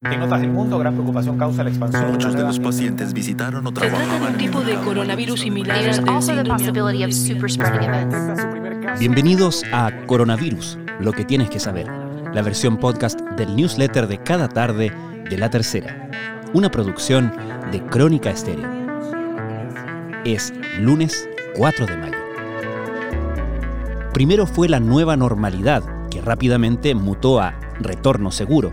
En otras del mundo, gran preocupación causa la expansión. Muchos de los pacientes visitaron o Se trata de trabajaban un en tipo de coronavirus similar. Bienvenidos a Coronavirus, lo que tienes que saber, la versión podcast del newsletter de cada tarde de La Tercera, una producción de Crónica Estéreo. Es lunes 4 de mayo. Primero fue la nueva normalidad, que rápidamente mutó a retorno seguro.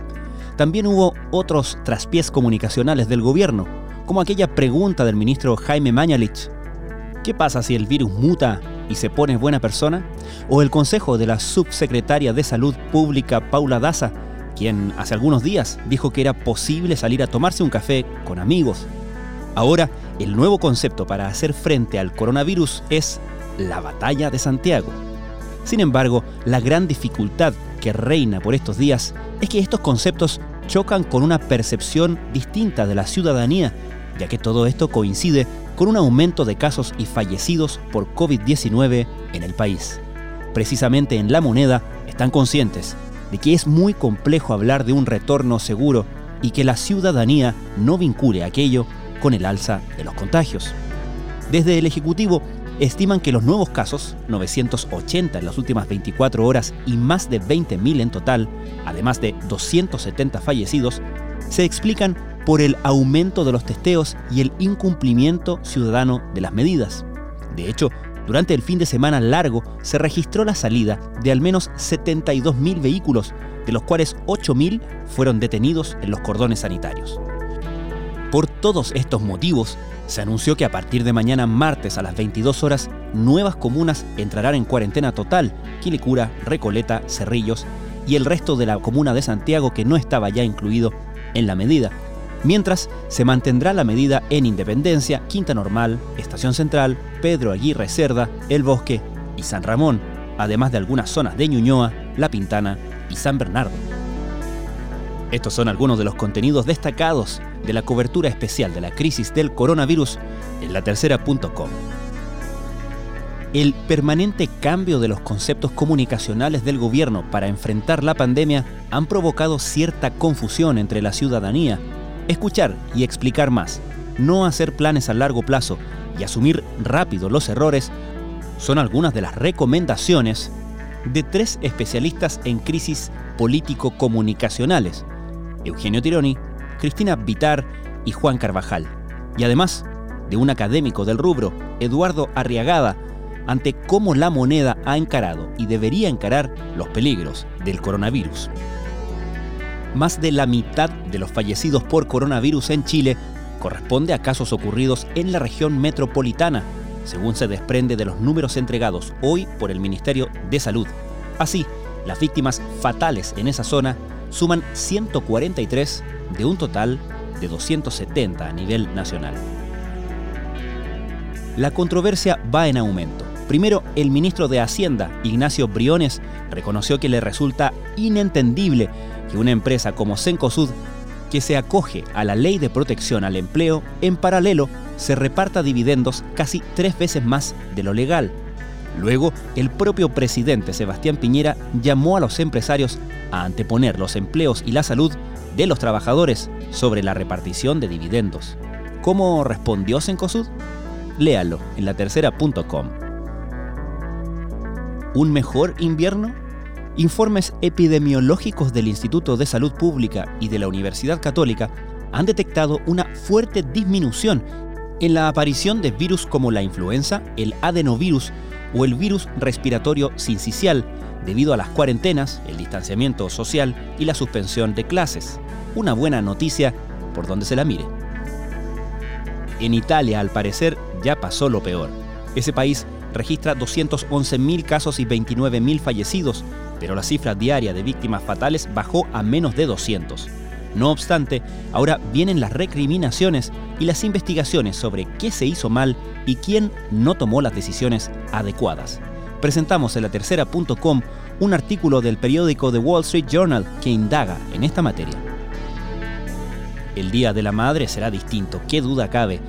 También hubo otros traspiés comunicacionales del gobierno, como aquella pregunta del ministro Jaime Mañalich ¿Qué pasa si el virus muta y se pone buena persona? O el consejo de la subsecretaria de Salud Pública Paula Daza, quien hace algunos días dijo que era posible salir a tomarse un café con amigos. Ahora, el nuevo concepto para hacer frente al coronavirus es la batalla de Santiago. Sin embargo, la gran dificultad que reina por estos días es que estos conceptos chocan con una percepción distinta de la ciudadanía, ya que todo esto coincide con un aumento de casos y fallecidos por COVID-19 en el país. Precisamente en La Moneda están conscientes de que es muy complejo hablar de un retorno seguro y que la ciudadanía no vincule aquello con el alza de los contagios. Desde el Ejecutivo estiman que los nuevos casos, 980 en las últimas 24 horas y más de 20.000 en total, además de 270 fallecidos, se explican por el aumento de los testeos y el incumplimiento ciudadano de las medidas. De hecho, durante el fin de semana largo se registró la salida de al menos 72.000 vehículos, de los cuales 8.000 fueron detenidos en los cordones sanitarios. Por todos estos motivos, se anunció que a partir de mañana martes a las 22 horas, nuevas comunas entrarán en cuarentena total, Quilicura, Recoleta, Cerrillos y el resto de la comuna de Santiago que no estaba ya incluido en la medida. Mientras se mantendrá la medida en Independencia, Quinta Normal, Estación Central, Pedro Aguirre Cerda, El Bosque y San Ramón, además de algunas zonas de Ñuñoa, La Pintana y San Bernardo. Estos son algunos de los contenidos destacados de la cobertura especial de la crisis del coronavirus en latercera.com. El permanente cambio de los conceptos comunicacionales del gobierno para enfrentar la pandemia han provocado cierta confusión entre la ciudadanía. Escuchar y explicar más, no hacer planes a largo plazo y asumir rápido los errores son algunas de las recomendaciones de tres especialistas en crisis político-comunicacionales, Eugenio Tironi, Cristina Vitar y Juan Carvajal, y además de un académico del rubro, Eduardo Arriagada, ante cómo la moneda ha encarado y debería encarar los peligros del coronavirus. Más de la mitad de los fallecidos por coronavirus en Chile corresponde a casos ocurridos en la región metropolitana, según se desprende de los números entregados hoy por el Ministerio de Salud. Así, las víctimas fatales en esa zona suman 143 de un total de 270 a nivel nacional. La controversia va en aumento. Primero, el ministro de Hacienda, Ignacio Briones, reconoció que le resulta inentendible que una empresa como Cencosud, que se acoge a la ley de protección al empleo, en paralelo se reparta dividendos casi tres veces más de lo legal. Luego, el propio presidente Sebastián Piñera llamó a los empresarios a anteponer los empleos y la salud de los trabajadores sobre la repartición de dividendos. ¿Cómo respondió Cencosud? Léalo en latercera.com. ¿Un mejor invierno? Informes epidemiológicos del Instituto de Salud Pública y de la Universidad Católica han detectado una fuerte disminución en la aparición de virus como la influenza, el adenovirus o el virus respiratorio sincicial debido a las cuarentenas, el distanciamiento social y la suspensión de clases. Una buena noticia por donde se la mire. En Italia, al parecer, ya pasó lo peor. Ese país registra 211.000 casos y 29.000 fallecidos, pero la cifra diaria de víctimas fatales bajó a menos de 200. No obstante, ahora vienen las recriminaciones y las investigaciones sobre qué se hizo mal y quién no tomó las decisiones adecuadas. Presentamos en la tercera.com un artículo del periódico The Wall Street Journal que indaga en esta materia. El Día de la Madre será distinto, qué duda cabe.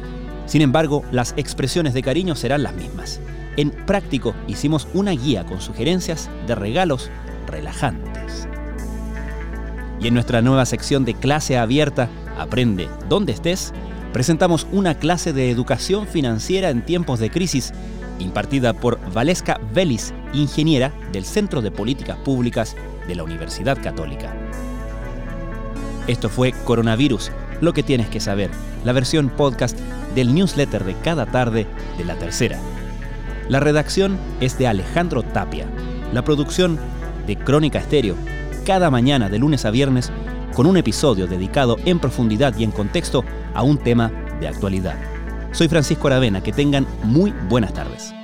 Sin embargo, las expresiones de cariño serán las mismas. En práctico hicimos una guía con sugerencias de regalos relajantes. Y en nuestra nueva sección de clase abierta, Aprende donde estés, presentamos una clase de educación financiera en tiempos de crisis impartida por Valesca Vélez, ingeniera del Centro de Políticas Públicas de la Universidad Católica. Esto fue Coronavirus, lo que tienes que saber, la versión podcast del newsletter de cada tarde de la tercera. La redacción es de Alejandro Tapia, la producción de Crónica Estéreo, cada mañana de lunes a viernes con un episodio dedicado en profundidad y en contexto a un tema de actualidad. Soy Francisco Aravena, que tengan muy buenas tardes.